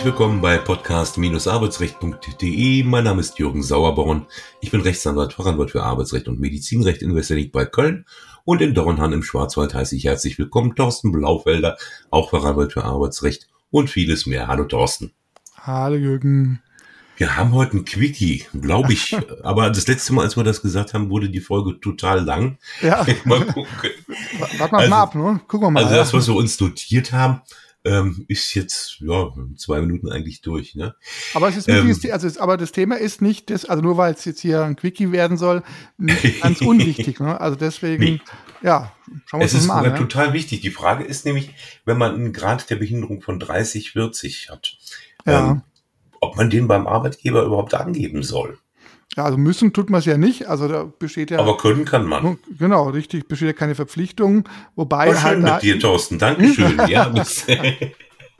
Herzlich willkommen bei podcast-arbeitsrecht.de. Mein Name ist Jürgen Sauerborn. Ich bin Rechtsanwalt, Fachanwalt für Arbeitsrecht und Medizinrecht in Westernich bei Köln. Und in Dornhahn im Schwarzwald heiße ich herzlich willkommen Thorsten Blaufelder, auch Fachanwalt für Arbeitsrecht und vieles mehr. Hallo Thorsten. Hallo Jürgen. Wir haben heute ein Quickie, glaube ich. Aber das letzte Mal, als wir das gesagt haben, wurde die Folge total lang. Ja. mal gucken. Warten wir also, mal ab, ne? Gucken wir mal. Also das, was wir uns notiert haben, ähm, ist jetzt ja zwei Minuten eigentlich durch. Ne? Aber es ist wirklich, ähm, also es, aber das Thema ist nicht, das, also nur weil es jetzt hier ein Quickie werden soll, nicht ganz unwichtig. Ne? Also deswegen, nee. ja, schauen wir uns das mal an. Es ist total wichtig. Die Frage ist nämlich, wenn man einen Grad der Behinderung von 30, 40 hat, ja. ähm, ob man den beim Arbeitgeber überhaupt angeben soll. Ja, also müssen tut man es ja nicht. Also da besteht ja. Aber können kann man. Genau, richtig, besteht ja keine Verpflichtung. Wobei War halt. Schön mit dir, Thorsten. Dankeschön. ja,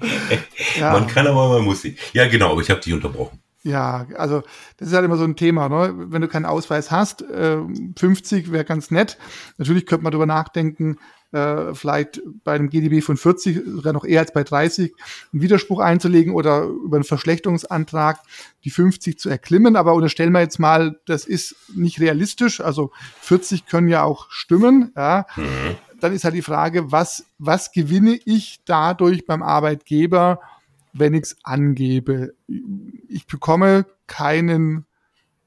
ja. Man kann aber man muss nicht. Ja, genau, aber ich habe dich unterbrochen. Ja, also das ist halt immer so ein Thema. Ne? Wenn du keinen Ausweis hast, äh, 50 wäre ganz nett. Natürlich könnte man darüber nachdenken, äh, vielleicht bei einem GDB von 40, sogar noch eher als bei 30, einen Widerspruch einzulegen oder über einen Verschlechterungsantrag die 50 zu erklimmen. Aber unterstellen wir jetzt mal, das ist nicht realistisch. Also 40 können ja auch stimmen. Ja. Mhm. Dann ist halt die Frage, was, was gewinne ich dadurch beim Arbeitgeber, wenn ich es angebe? Ich bekomme keinen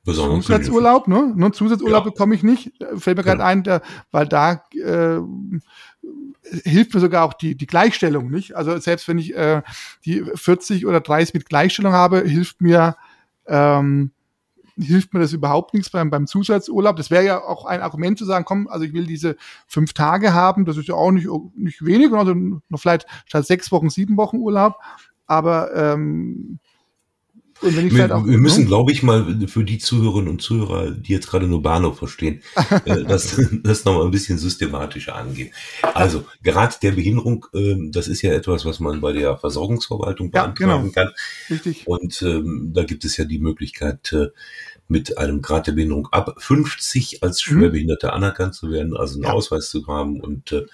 Zusatzurlaub, ne? Nur Zusatzurlaub ja. bekomme ich nicht. Fällt mir gerade ja. ein, der, weil da äh, hilft mir sogar auch die, die Gleichstellung nicht. Also selbst wenn ich äh, die 40 oder 30 mit Gleichstellung habe, hilft mir ähm, hilft mir das überhaupt nichts beim, beim Zusatzurlaub. Das wäre ja auch ein Argument zu sagen, komm, also ich will diese fünf Tage haben, das ist ja auch nicht, nicht wenig, also noch vielleicht statt sechs Wochen, sieben Wochen Urlaub. Aber ähm, und wenn ich wir, halt auch, wir müssen, glaube ich, mal für die Zuhörerinnen und Zuhörer, die jetzt gerade nur Bahnhof verstehen, äh, das, das nochmal ein bisschen systematischer angehen. Also, Grad der Behinderung, äh, das ist ja etwas, was man bei der Versorgungsverwaltung beantragen ja, genau. kann. Richtig. Und ähm, da gibt es ja die Möglichkeit, äh, mit einem Grad der Behinderung ab 50 als mhm. Schwerbehinderte mhm. anerkannt zu werden, also einen ja. Ausweis zu haben und äh,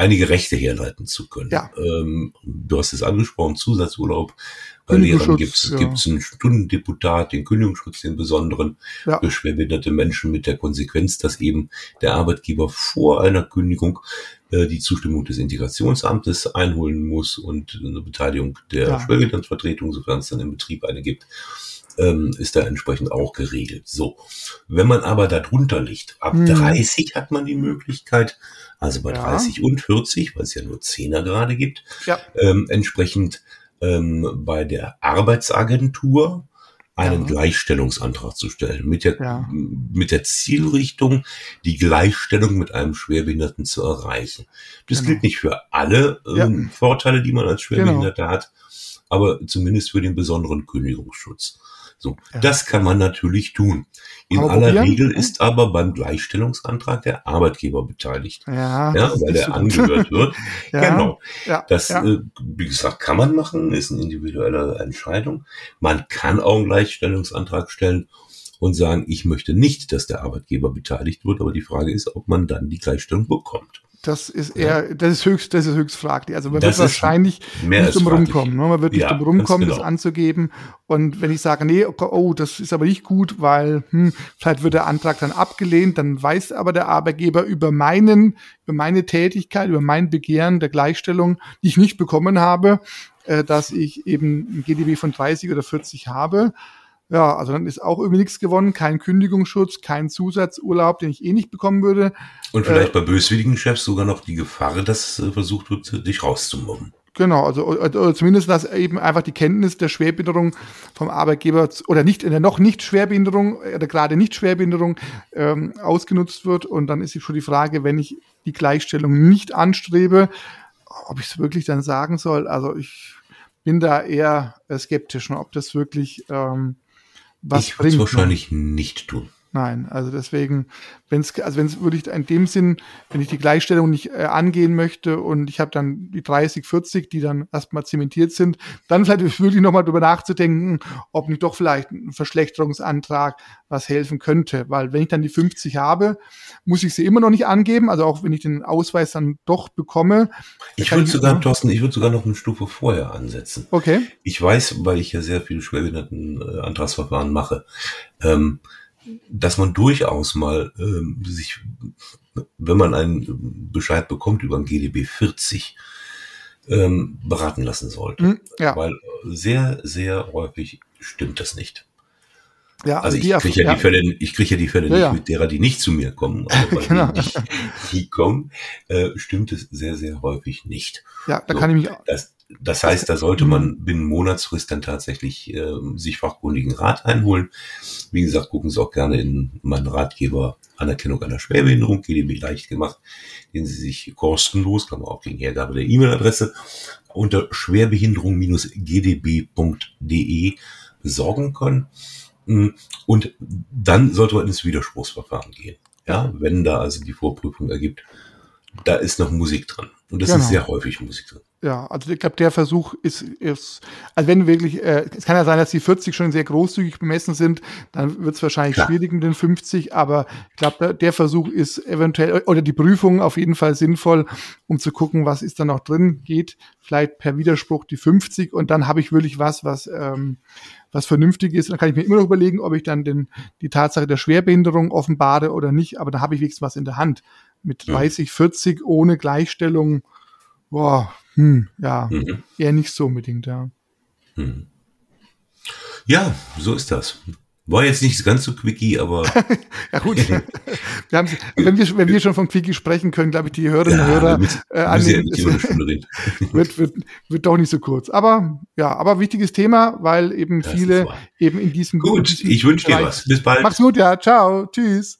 einige Rechte herleiten zu können. Ja. Ähm, du hast es angesprochen, Zusatzurlaub. Bei Lehrern gibt es ja. einen Stundendeputat, den Kündigungsschutz, den besonderen ja. für schwerbehinderte Menschen mit der Konsequenz, dass eben der Arbeitgeber vor einer Kündigung äh, die Zustimmung des Integrationsamtes einholen muss und eine Beteiligung der ja. Schwerbehindertenvertretung, sofern es dann im Betrieb eine gibt ähm, ist da entsprechend auch geregelt. So, wenn man aber darunter liegt, ab hm. 30 hat man die Möglichkeit, also bei ja. 30 und 40, weil es ja nur Zehner gerade gibt, ja. ähm, entsprechend ähm, bei der Arbeitsagentur einen ja. Gleichstellungsantrag zu stellen, mit der, ja. mit der Zielrichtung, die Gleichstellung mit einem Schwerbehinderten zu erreichen. Das genau. gilt nicht für alle ähm, ja. Vorteile, die man als genau. Schwerbehinderter genau. hat, aber zumindest für den besonderen Kündigungsschutz. So, ja. das kann man natürlich tun. In aber aller probieren? Regel ist aber beim Gleichstellungsantrag der Arbeitgeber beteiligt. Ja, ja weil er angehört wird. ja, genau. Ja, das. Äh, wie gesagt, kann man machen, ist eine individuelle Entscheidung. Man kann auch einen Gleichstellungsantrag stellen und sagen, ich möchte nicht, dass der Arbeitgeber beteiligt wird, aber die Frage ist, ob man dann die Gleichstellung bekommt. Das ist eher, das ist höchst, das ist höchst fraglich. Also man das wird wahrscheinlich nicht drum rumkommen. Ne? Man wird nicht ja, drum rumkommen, genau. das anzugeben. Und wenn ich sage, nee, oh, das ist aber nicht gut, weil hm, vielleicht wird der Antrag dann abgelehnt, dann weiß aber der Arbeitgeber über meinen, über meine Tätigkeit, über mein Begehren der Gleichstellung, die ich nicht bekommen habe, äh, dass ich eben ein GDB von 30 oder 40 habe. Ja, also dann ist auch irgendwie nichts gewonnen, kein Kündigungsschutz, kein Zusatzurlaub, den ich eh nicht bekommen würde. Und vielleicht äh, bei böswilligen Chefs sogar noch die Gefahr, dass äh, versucht wird, dich rauszumobben. Genau, also oder zumindest, dass eben einfach die Kenntnis der Schwerbehinderung vom Arbeitgeber oder nicht in der noch nicht Schwerbehinderung oder gerade nicht Schwerbehinderung ähm, ausgenutzt wird. Und dann ist schon die Frage, wenn ich die Gleichstellung nicht anstrebe, ob ich es wirklich dann sagen soll. Also ich bin da eher skeptisch, ob das wirklich ähm, was ich würde es wahrscheinlich nicht tun. Nein, also deswegen, wenn es, also wenn es wirklich in dem Sinn, wenn ich die Gleichstellung nicht äh, angehen möchte und ich habe dann die 30, 40, die dann erstmal zementiert sind, dann vielleicht wirklich nochmal drüber nachzudenken, ob nicht doch vielleicht ein Verschlechterungsantrag was helfen könnte. Weil wenn ich dann die 50 habe, muss ich sie immer noch nicht angeben, also auch wenn ich den Ausweis dann doch bekomme. Ich würde sogar, Thorsten, ich würde sogar noch eine Stufe vorher ansetzen. Okay. Ich weiß, weil ich ja sehr viele schwerbehinderten äh, Antragsverfahren mache, ähm, dass man durchaus mal ähm, sich, wenn man einen Bescheid bekommt über ein GDB 40, ähm, beraten lassen sollte. Hm, ja. Weil sehr, sehr häufig stimmt das nicht. Ja, also, also ich kriege ja, die Fälle, ich kriege ja die Fälle ja, nicht ja. mit derer, die nicht zu mir kommen, aber genau. die, die kommen, äh, stimmt es sehr, sehr häufig nicht. Ja, da so, kann ich mich. Das, das heißt, da sollte man mhm. binnen Monatsfrist dann tatsächlich äh, sich fachkundigen Rat einholen. Wie gesagt, gucken Sie auch gerne in meinen Ratgeber Anerkennung einer Schwerbehinderung, GDB leicht gemacht, den Sie sich kostenlos, kann man auch gegen Hergabe der E-Mail-Adresse, unter schwerbehinderung-gdb.de besorgen können. Mm, und dann sollte man ins Widerspruchsverfahren gehen. Ja, wenn da also die Vorprüfung ergibt, da ist noch Musik drin. Und das genau. ist sehr häufig Musik drin. Ja, also ich glaube, der Versuch ist, ist, also wenn wirklich, äh, es kann ja sein, dass die 40 schon sehr großzügig bemessen sind, dann wird es wahrscheinlich Klar. schwierig mit den 50, aber ich glaube, der Versuch ist eventuell, oder die Prüfung auf jeden Fall sinnvoll, um zu gucken, was ist da noch drin, geht vielleicht per Widerspruch die 50 und dann habe ich wirklich was, was, ähm, was vernünftig ist. Dann kann ich mir immer noch überlegen, ob ich dann den, die Tatsache der Schwerbehinderung offenbare oder nicht, aber da habe ich wenigstens was in der Hand. Mit 30, 40 ohne Gleichstellung, boah, hm, ja, mhm. eher nicht so unbedingt, ja. Mhm. Ja, so ist das. War jetzt nicht ganz so quickie, aber. ja, gut. wir haben, wenn, wir, wenn wir schon von quickie sprechen können, glaube ich, die Hörerinnen und ja, Hörer äh, annehmen, wird, wird, wird doch nicht so kurz. Aber ja, aber wichtiges Thema, weil eben das viele eben in diesem. Gut, ich wünsche dir was. Bis bald. Mach's gut, ja. Ciao. Tschüss.